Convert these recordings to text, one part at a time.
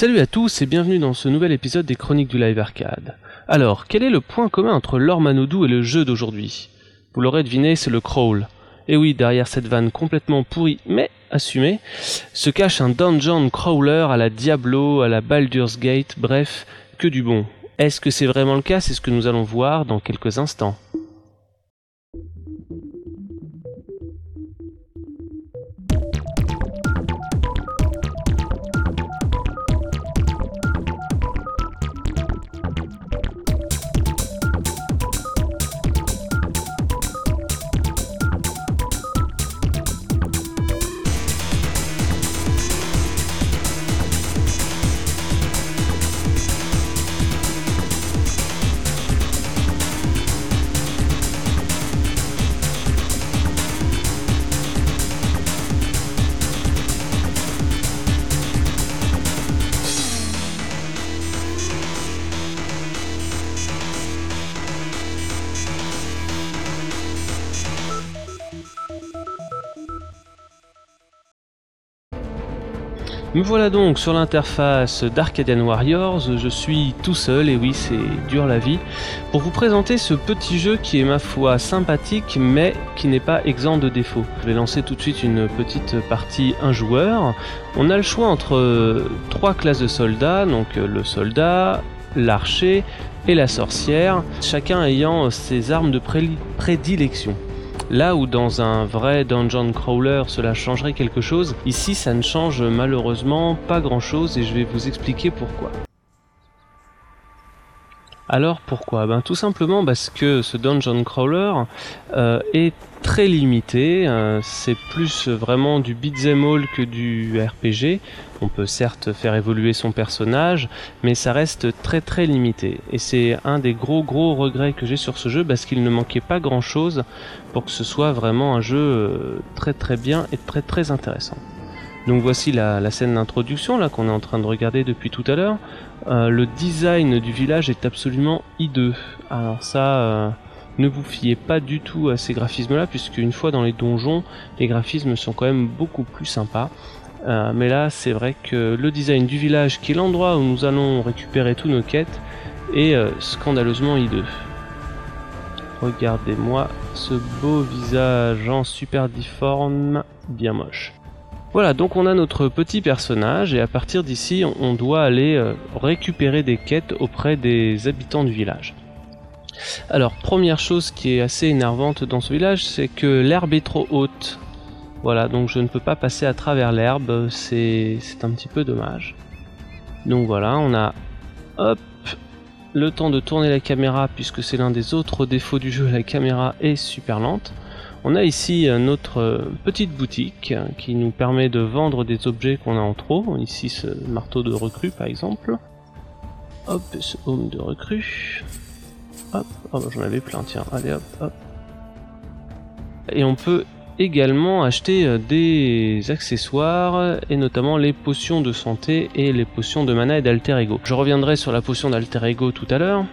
Salut à tous et bienvenue dans ce nouvel épisode des Chroniques du Live Arcade. Alors, quel est le point commun entre l'or Manodou et le jeu d'aujourd'hui? Vous l'aurez deviné, c'est le crawl. Et oui, derrière cette vanne complètement pourrie mais assumée, se cache un dungeon crawler à la Diablo, à la Baldur's Gate, bref, que du bon. Est-ce que c'est vraiment le cas? C'est ce que nous allons voir dans quelques instants. Me voilà donc sur l'interface d'Arcadian Warriors, je suis tout seul, et oui c'est dur la vie, pour vous présenter ce petit jeu qui est ma foi sympathique mais qui n'est pas exempt de défauts. Je vais lancer tout de suite une petite partie un joueur. On a le choix entre trois classes de soldats, donc le soldat, l'archer et la sorcière, chacun ayant ses armes de prédilection. Là où dans un vrai dungeon crawler cela changerait quelque chose, ici ça ne change malheureusement pas grand chose et je vais vous expliquer pourquoi. Alors pourquoi? Ben, Tout simplement parce que ce dungeon crawler euh, est très limité, euh, c'est plus vraiment du beat'em all que du RPG. On peut certes faire évoluer son personnage, mais ça reste très très limité. Et c'est un des gros gros regrets que j'ai sur ce jeu parce qu'il ne manquait pas grand chose pour que ce soit vraiment un jeu euh, très très bien et très très intéressant. Donc voici la, scène d'introduction là qu'on est en train de regarder depuis tout à l'heure. Euh, le design du village est absolument hideux. Alors ça, euh, ne vous fiez pas du tout à ces graphismes là, puisque une fois dans les donjons, les graphismes sont quand même beaucoup plus sympas. Euh, mais là, c'est vrai que le design du village, qui est l'endroit où nous allons récupérer tous nos quêtes, est scandaleusement hideux. Regardez-moi ce beau visage en super difforme, bien moche. Voilà, donc on a notre petit personnage et à partir d'ici, on doit aller euh, récupérer des quêtes auprès des habitants du village. Alors, première chose qui est assez énervante dans ce village, c'est que l'herbe est trop haute. Voilà, donc je ne peux pas passer à travers l'herbe, c'est un petit peu dommage. Donc voilà, on a hop le temps de tourner la caméra puisque c'est l'un des autres défauts du jeu, la caméra est super lente. On a ici notre euh, petite boutique qui nous permet de vendre des objets qu'on a en trop. Ici ce marteau de recrue par exemple. Hop, ce home de recrue. Hop, oh, j'en avais plein, tiens, allez hop, hop. Et on peut également acheter euh, des accessoires et notamment les potions de santé et les potions de mana et d'alter ego. Je reviendrai sur la potion d'alter ego tout à l'heure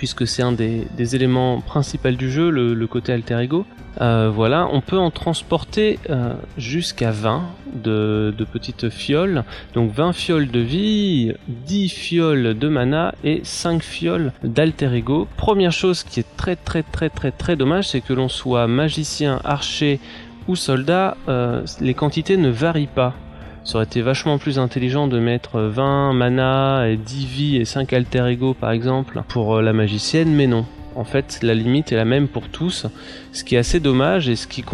puisque c'est un des, éléments principaux du jeu, le, côté alter ego. Euh, voilà, on peut en transporter euh, jusqu'à 20 de, petites fioles. Donc 20 fioles de vie, 10 fioles de mana et 5 fioles d'alter ego. Première chose qui est très très très très très dommage, c'est que l'on soit magicien, archer ou soldat, euh, les quantités ne varient pas. Ça aurait été vachement plus intelligent de mettre 20 mana, et 10 vies et 5 alter ego par exemple pour euh, la magicienne, mais non. En fait, la limite est la même pour tous, ce qui est assez dommage et ce qui,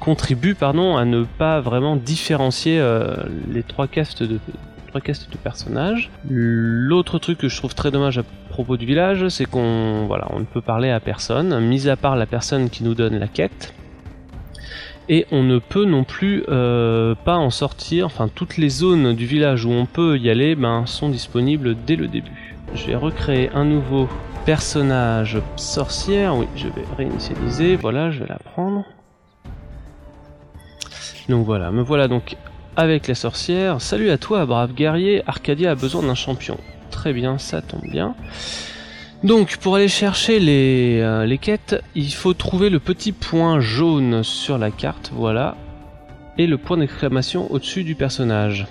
contribue pardon, à ne pas vraiment différencier euh, les trois castes de, trois de personnages. L'autre truc que je trouve très dommage à propos du village, c'est qu'on ne peut parler à personne, mis à part la personne qui nous donne la quête et on ne peut non plus euh, pas en sortir. Enfin, toutes les zones du village où on peut y aller ben, sont disponibles dès le début. Je vais recréer un nouveau personnage sorcière. Oui, je vais réinitialiser. Voilà, je vais la prendre. Donc voilà, me voilà donc avec la sorcière. Salut à toi, brave guerrier. Arcadia a besoin d'un champion. Très bien, ça tombe bien. Donc pour aller chercher les, euh, les, quêtes, il faut trouver le petit point jaune sur la carte, voilà, et le point d'exclamation au-dessus du personnage.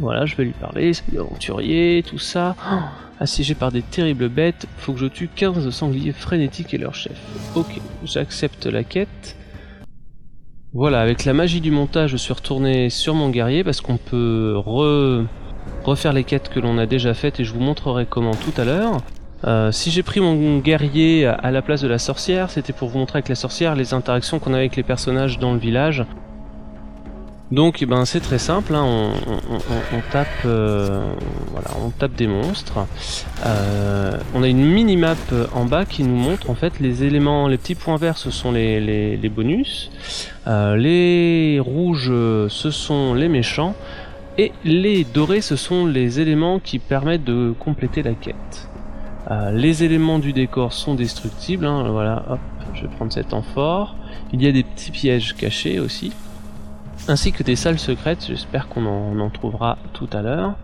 Voilà, je vais lui parler, c'est aventurier, tout ça. Oh, assiégé par des terribles bêtes, faut que je tue 15 sangliers frénétiques et leur chef. Ok, j'accepte la quête. Voilà, avec la magie du montage, je suis retourné sur mon guerrier parce qu'on peut refaire les quêtes que l'on a déjà faites et je vous montrerai comment tout à l'heure. Euh, si j'ai pris mon guerrier à la place de la sorcière, c'était pour vous montrer avec la sorcière les interactions qu'on a avec les personnages dans le village. Donc eh ben, c'est très simple, hein. on, tape, euh, voilà, on tape des monstres. Euh, on a une mini-map en bas qui nous montre en fait les éléments, les petits points verts ce sont les, bonus, les rouges ce sont les méchants, et les dorés ce sont les éléments qui permettent de compléter la quête. Euh, les éléments du décor sont destructibles. Hein, voilà, hop, je vais prendre cet amphore. Il y a des petits pièges cachés aussi. Ainsi que des salles secrètes, j'espère qu'on en, trouvera tout à l'heure.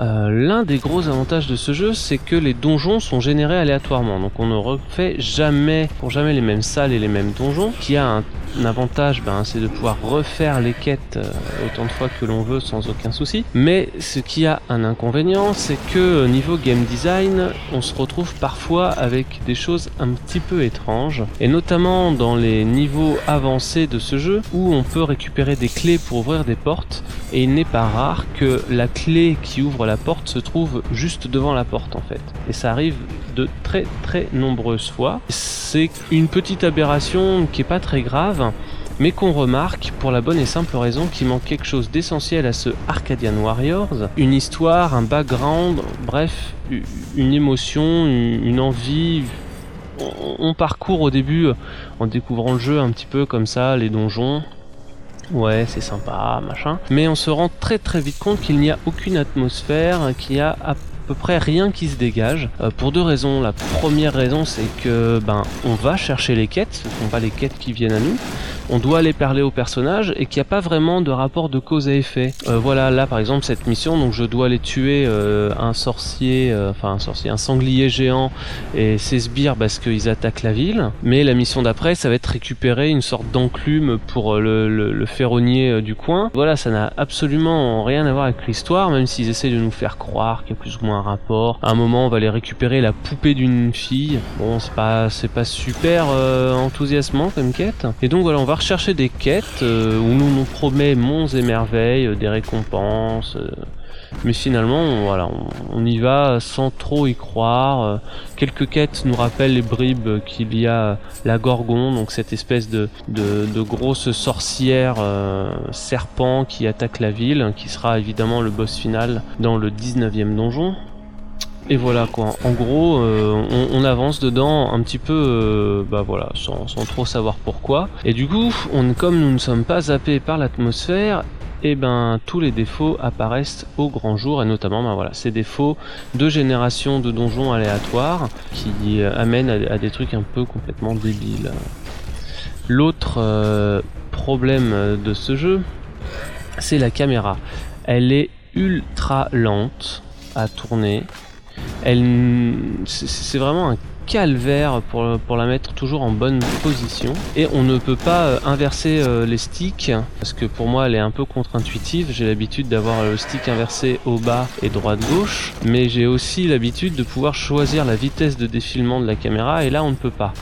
Euh, l'un des gros avantages de ce jeu, c'est que les donjons sont générés aléatoirement. Donc on ne refait jamais, pour jamais les mêmes salles et les mêmes donjons. Qui a un avantage, ben, c'est de pouvoir refaire les quêtes euh, autant de fois que l'on veut sans aucun souci. Mais ce qui a un inconvénient, c'est que niveau game design, on se retrouve parfois avec des choses un petit peu étranges. Et notamment dans les niveaux avancés de ce jeu, où on peut récupérer des clés pour ouvrir des portes. Et il n'est pas rare que la clé qui ouvre la porte se trouve juste devant la porte en fait. Et ça arrive de très très nombreuses fois. C'est une petite aberration qui est pas très grave, mais qu'on remarque pour la bonne et simple raison qu'il manque quelque chose d'essentiel à ce Arcadian Warriors, une histoire, un background, bref, une émotion, une envie. On parcourt au début en découvrant le jeu un petit peu comme ça, les donjons, Ouais, c'est sympa, machin. Mais on se rend très très vite compte qu'il n'y a aucune atmosphère, qu'il y a à peu près rien qui se dégage. Euh, pour deux raisons. La première raison, c'est que ben on va chercher les quêtes, ce ne sont pas les quêtes qui viennent à nous on doit aller parler au personnage et qu'il n'y a pas vraiment de rapport de cause à effet. Euh, voilà, là par exemple cette mission, donc je dois aller tuer euh, un sorcier, euh, enfin un sorcier, un sanglier géant et ses sbires parce qu'ils attaquent la ville. Mais la mission d'après, ça va être récupérer une sorte d'enclume pour le, ferronnier du coin. Voilà, ça n'a absolument rien à voir avec l'histoire, même s'ils essaient de nous faire croire qu'il y a plus ou moins un rapport. À un moment, on va aller récupérer la poupée d'une fille. Bon, c'est pas, pas super enthousiasmant comme quête. Et donc voilà, on va chercher des quêtes euh, où nous nous promet monts et merveilles, euh, des récompenses. Euh, mais finalement, voilà, on, y va sans trop y croire. quelques quêtes nous rappellent les bribes qu'il y a la Gorgon, donc cette espèce de, de, grosse sorcière serpent qui attaque la ville, qui sera évidemment le boss final dans le 19e donjon. Et voilà quoi. En gros, euh, on, avance dedans un petit peu, euh, bah voilà, sans, trop savoir pourquoi. Et du coup, comme nous ne sommes pas zappés par l'atmosphère, et eh ben tous les défauts apparaissent au grand jour et notamment ben voilà ces défauts de génération de donjons aléatoires qui euh, amènent à, des trucs un peu complètement débiles. L'autre problème de ce jeu, c'est la caméra. Elle est ultra lente à tourner. Elle, c'est vraiment un calvaire pour, la mettre toujours en bonne position. Et on ne peut pas euh, inverser euh, les sticks parce que pour moi elle est un peu contre-intuitive. J'ai l'habitude d'avoir le stick inversé au bas et droite gauche mais j'ai aussi l'habitude de pouvoir choisir la vitesse de défilement de la caméra et là on ne peut pas.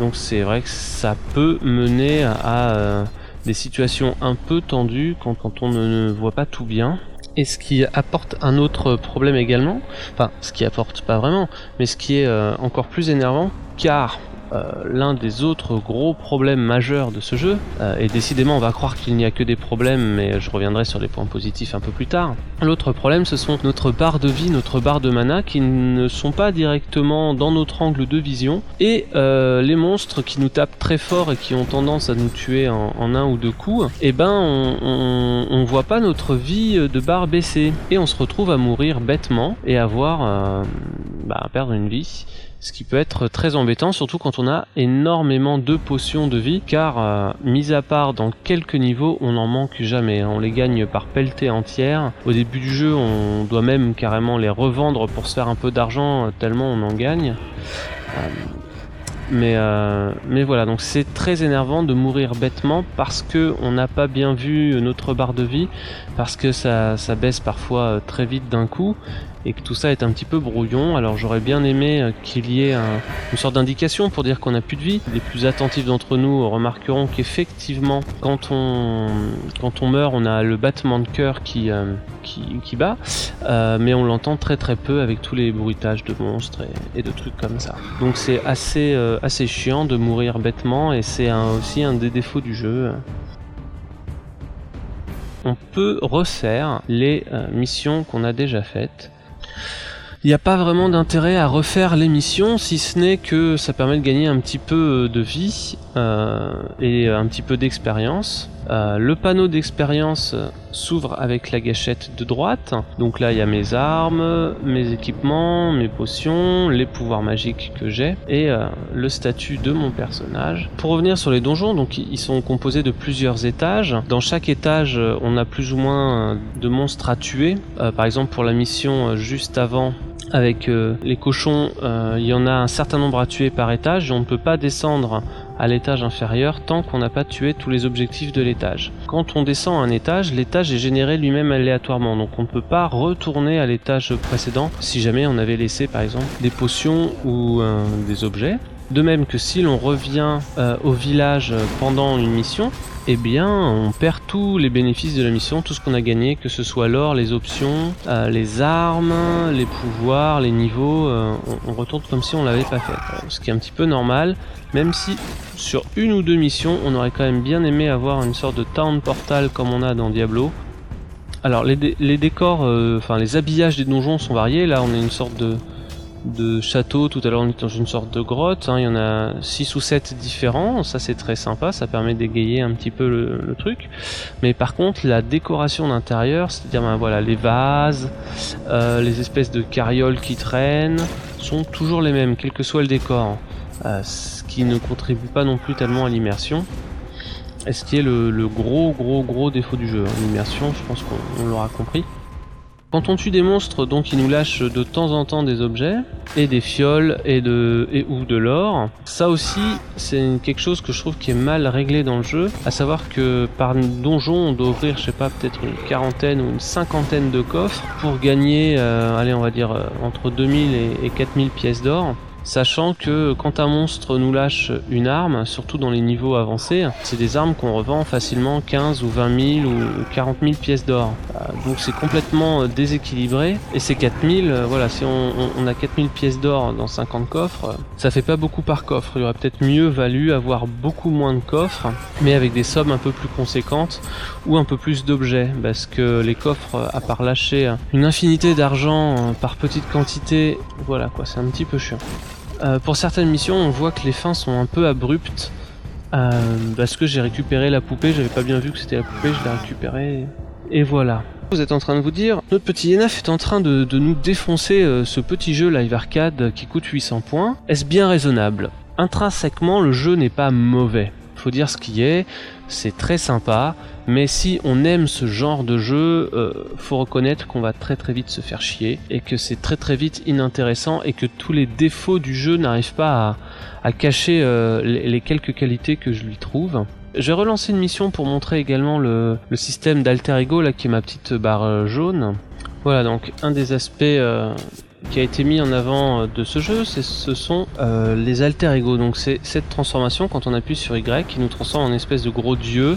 Donc c'est vrai que ça peut mener à, euh, des situations un peu tendues quand on ne voit pas tout bien et ce qui apporte un autre problème également, enfin ce qui apporte pas vraiment, mais ce qui est euh, encore plus énervant, car l'un des autres gros problèmes majeurs de ce jeu, euh, et décidément on va croire qu'il n'y a que des problèmes, mais je reviendrai sur les points positifs un peu plus tard. L'autre problème ce sont notre barre de vie, notre barre de mana qui ne sont pas directement dans notre angle de vision, et euh, les monstres qui nous tapent très fort et qui ont tendance à nous tuer en, un ou deux coups, eh ben on, on, voit pas notre vie de barre baisser, et on se retrouve à mourir bêtement et à voir bah, perdre une vie ce qui peut être très embêtant, surtout quand on a énormément de potions de vie, car euh, mis à part dans quelques niveaux, on n'en manque jamais. Hein. On les gagne par pelletée entière. Au début du jeu, on doit même carrément les revendre pour se faire un peu d'argent, euh, tellement on en gagne. Euh, Mais, voilà, donc c'est très énervant de mourir bêtement parce que on n'a pas bien vu notre barre de vie, parce que ça, baisse parfois très vite d'un coup et que tout ça est un petit peu brouillon. Alors j'aurais bien aimé euh, qu'il y ait une sorte d'indication pour dire qu'on n'a plus de vie. Les plus attentifs d'entre nous remarqueront qu'effectivement, quand on, quand on meurt, on a le battement de cœur qui, euh, qui, bat, euh, mais on l'entend très très peu avec tous les bruitages de monstres et, de trucs comme ça. Donc c'est assez, assez chiant de mourir bêtement et c'est aussi un des défauts du jeu on peut refaire les missions qu'on a déjà faites il n'y a pas vraiment d'intérêt à refaire l'émission, si ce n'est que ça permet de gagner un petit peu de vie euh, et un petit peu d'expérience. Euh, le panneau d'expérience s'ouvre avec la gâchette de droite. Donc là, il y a mes armes, mes équipements, mes potions, les pouvoirs magiques que j'ai et euh, le statut de mon personnage. Pour revenir sur les donjons, donc ils sont composés de plusieurs étages. Dans chaque étage, on a plus ou moins de monstres à tuer. par exemple, pour la mission juste avant, avec euh, les cochons, euh, il y en a un certain nombre à tuer par étage et on ne peut pas descendre à l'étage inférieur tant qu'on n'a pas tué tous les objectifs de l'étage. Quand on descend un étage, l'étage est généré lui-même aléatoirement, donc on ne peut pas retourner à l'étage précédent si jamais on avait laissé par exemple des potions ou euh, des objets. De même que si l'on revient au village pendant une mission, eh bien, on perd tous les bénéfices de la mission, tout ce qu'on a gagné, que ce soit l'or, les options, euh, les armes, les pouvoirs, les niveaux, euh, on, retourne comme si on l'avait pas fait. Ce qui est un petit peu normal, même si sur une ou deux missions, on aurait quand même bien aimé avoir une sorte de town portal comme on a dans Diablo. Alors les, décors, euh, enfin les habillages des donjons sont variés. Là, on a une sorte de de château. Tout à l'heure, on était dans une sorte de grotte. Hein. Il y en a 6 ou 7 différents. Ça, c'est très sympa. Ça permet d'égayer un petit peu le, truc. Mais par contre, la décoration d'intérieur, c'est-à-dire ben, voilà, les vases, euh, les espèces de carrioles qui traînent, sont toujours les mêmes, quel que soit le décor. Euh, ce qui ne contribue pas non plus tellement à l'immersion. est ce qui est le, le, gros, gros, gros défaut du jeu. L'immersion, je pense qu'on l'aura compris. Quand on tue des monstres, donc ils nous lâchent de temps en temps des objets et des fioles et de et ou de l'or. Ça aussi, c'est quelque chose que je trouve qui est mal réglé dans le jeu, à savoir que par donjon, on doit ouvrir, je sais pas, peut-être une quarantaine ou une cinquantaine de coffres pour gagner, euh, allez, on va dire euh, entre 2000 et, et 4000 pièces d'or sachant que quand un monstre nous lâche une arme, surtout dans les niveaux avancés, c'est des armes qu'on revend facilement 15 ou 20 000 ou 40 000 pièces d'or. Euh, donc c'est complètement euh, déséquilibré. Et ces 4000, euh, voilà, si on, a 4000 pièces d'or dans 50 coffres, ça fait pas beaucoup par coffre. Il aurait peut-être mieux valu avoir beaucoup moins de coffres, mais avec des sommes un peu plus conséquentes ou un peu plus d'objets, parce que les coffres, à part lâcher une infinité d'argent par petite quantité, voilà quoi, c'est un petit peu chiant. Euh, pour certaines missions, on voit que les fins sont un peu abruptes. Euh, parce que j'ai récupéré la poupée, j'avais pas bien vu que c'était la poupée, je l'ai récupérée. Et voilà. Vous êtes en train de vous dire, notre petit Yenaf est en train de, nous défoncer euh, ce petit jeu live arcade qui coûte 800 points. Est-ce bien raisonnable? Intrinsèquement, le jeu n'est pas mauvais. Faut dire ce qui est, c'est très sympa, mais si on aime ce genre de jeu, euh, faut reconnaître qu'on va très très vite se faire chier et que c'est très très vite inintéressant et que tous les défauts du jeu n'arrivent pas à, cacher euh, les, quelques qualités que je lui trouve. J'ai relancé une mission pour montrer également le, système d'alter ego là qui est ma petite barre euh, jaune. Voilà donc un des aspects qui a été mis en avant de ce jeu, ce sont les alter ego. Donc c'est cette transformation quand on appuie sur Y qui nous transforme en espèce de gros dieu euh,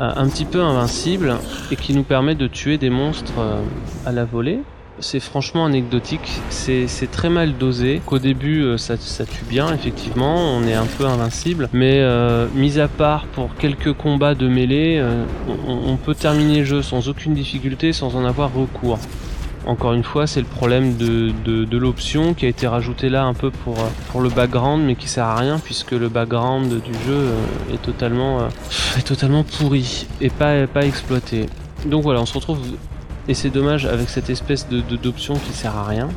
un petit peu invincible et qui nous permet de tuer des monstres euh, à la volée. C'est franchement anecdotique, c'est très mal dosé. Qu'au début euh, ça, tue bien, effectivement, on est un peu invincible, mais mis à part pour quelques combats de mêlée, on, peut terminer le jeu sans aucune difficulté, sans en avoir recours. Encore une fois, c'est le problème de, l'option qui a été rajoutée là un peu pour, pour le background, mais qui sert à rien puisque le background du jeu euh, est totalement, euh, est pourri et pas, pas exploité. Donc voilà, on se retrouve, et c'est dommage, avec cette espèce de, d'option qui sert à rien.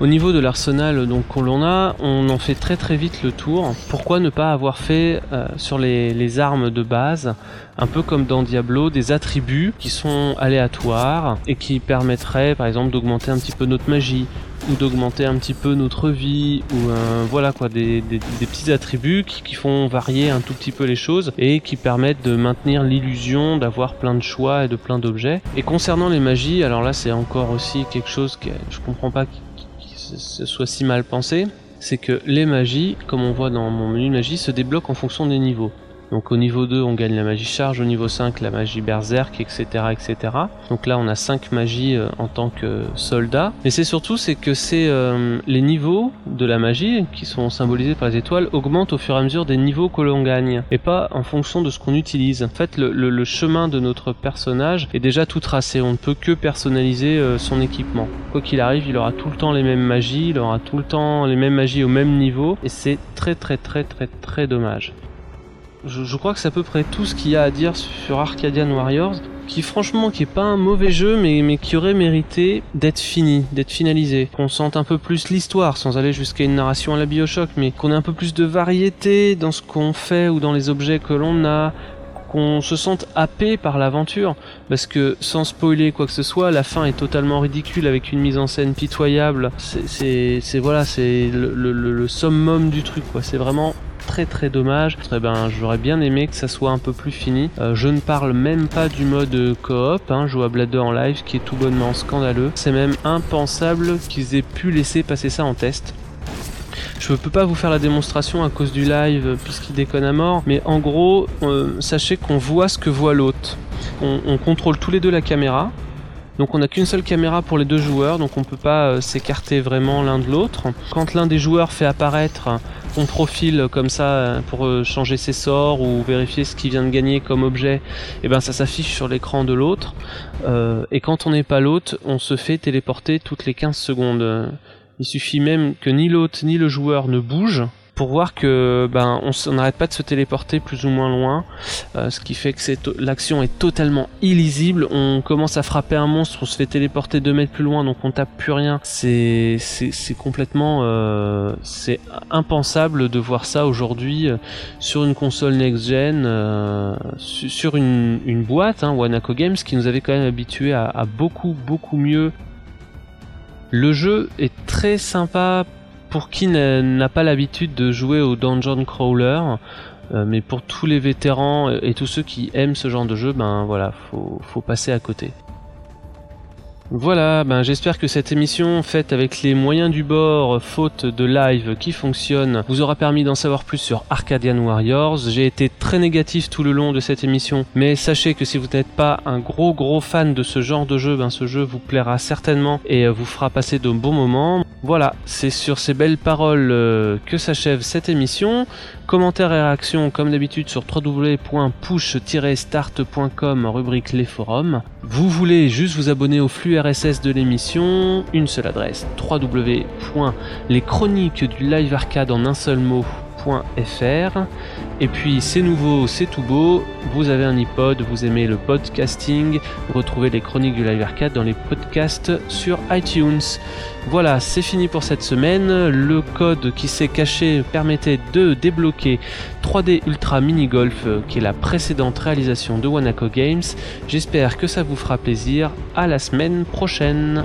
Au niveau de l'arsenal donc qu'on l'on a, on en fait très très vite le tour. Pourquoi ne pas avoir fait euh, sur les, les, armes de base, un peu comme dans Diablo, des attributs qui sont aléatoires et qui permettraient par exemple d'augmenter un petit peu notre magie ou d'augmenter un petit peu notre vie ou euh, voilà quoi des, des, des petits attributs qui, qui, font varier un tout petit peu les choses et qui permettent de maintenir l'illusion d'avoir plein de choix et de plein d'objets et concernant les magies alors là c'est encore aussi quelque chose que je comprends pas ce soit si mal pensé, c'est que les magies, comme on voit dans mon menu magie, se débloquent en fonction des niveaux. Donc au niveau 2, on gagne la magie charge, au niveau 5, la magie berserk, etc. etc. Donc là, on a 5 magies euh, en tant que soldat. Mais c'est surtout, c'est que c'est euh, les niveaux de la magie, qui sont symbolisés par les étoiles, augmentent au fur et à mesure des niveaux que l'on gagne, et pas en fonction de ce qu'on utilise. En fait, le, le, chemin de notre personnage est déjà tout tracé, on ne peut que personnaliser euh, son équipement. Quoi qu'il arrive, il aura tout le temps les mêmes magies, il aura tout le temps les mêmes magies au même niveau, et c'est très très très très très dommage. Je, je, crois que c'est à peu près tout ce qu'il y a à dire sur Arcadian Warriors, qui franchement qui est pas un mauvais jeu, mais, mais qui aurait mérité d'être fini, d'être finalisé. Qu'on sente un peu plus l'histoire, sans aller jusqu'à une narration à la Bioshock, mais qu'on ait un peu plus de variété dans ce qu'on fait ou dans les objets que l'on a, qu'on se sente happé par l'aventure, parce que sans spoiler quoi que ce soit, la fin est totalement ridicule avec une mise en scène pitoyable. C'est voilà, c'est le, le, le, summum du truc, quoi. C'est vraiment très très dommage. Eh ben, j'aurais bien aimé que ça soit un peu plus fini. Euh, je ne parle même pas du mode coop, hein, jouable à deux en live, qui est tout bonnement scandaleux. C'est même impensable qu'ils aient pu laisser passer ça en test. Je peux pas vous faire la démonstration à cause du live puisqu'il déconne à mort, mais en gros, euh, sachez qu'on voit ce que voit. On, on, contrôle tous les deux la caméra. Donc on n'a qu'une seule caméra pour les deux joueurs, donc on peut pas euh, s'écarter vraiment l'un de l'autre. Quand l'un des joueurs fait apparaître son profil comme ça pour euh, changer ses sorts ou vérifier ce qu'il vient de gagner comme objet, et eh ben ça s'affiche sur l'écran de l'autre. Euh, et quand on n'est pas l'autre, on se fait téléporter toutes les 15 secondes. Il suffit même que ni l'autre ni le joueur ne bouge pour voir que ben on n'arrête pas de se téléporter plus ou moins loin, euh, ce qui fait que l'action est totalement illisible. On commence à frapper un monstre, on se fait téléporter 2 mètres plus loin, donc on tape plus rien. C'est c'est complètement euh, c'est impensable de voir ça aujourd'hui euh, sur une console next gen, sur une, une boîte, hein, Wanako Games, qui nous avait quand même habitué à, à beaucoup beaucoup mieux le jeu est très sympa pour qui n'a pas l'habitude de jouer au Dungeon Crawler, euh, mais pour tous les vétérans et tous ceux qui aiment ce genre de jeu, ben voilà, faut, faut passer à côté. Voilà, ben j'espère que cette émission faite avec les moyens du bord, faute de live qui fonctionne, vous aura permis d'en savoir plus sur Arcadian Warriors. J'ai été très négatif tout le long de cette émission, mais sachez que si vous n'êtes pas un gros gros fan de ce genre de jeu, ben ce jeu vous plaira certainement et vous fera passer de bons moments. Voilà, c'est sur ces belles paroles euh, que s'achève cette émission. Commentaires et réactions comme d'habitude sur www.push-start.com rubrique les forums. Vous voulez juste vous abonner au flux RSS de l'émission, une seule adresse www.leschroniques du live en un seul mot et puis c'est nouveau, c'est tout beau, vous avez un iPod, vous aimez le podcasting, retrouvez les chroniques du Live Arcade dans les podcasts sur iTunes. Voilà, c'est fini pour cette semaine. Le code qui s'est caché permettait de débloquer 3D Ultra Mini Golf, qui est la précédente réalisation de Wanako Games. J'espère que ça vous fera plaisir. À la semaine prochaine.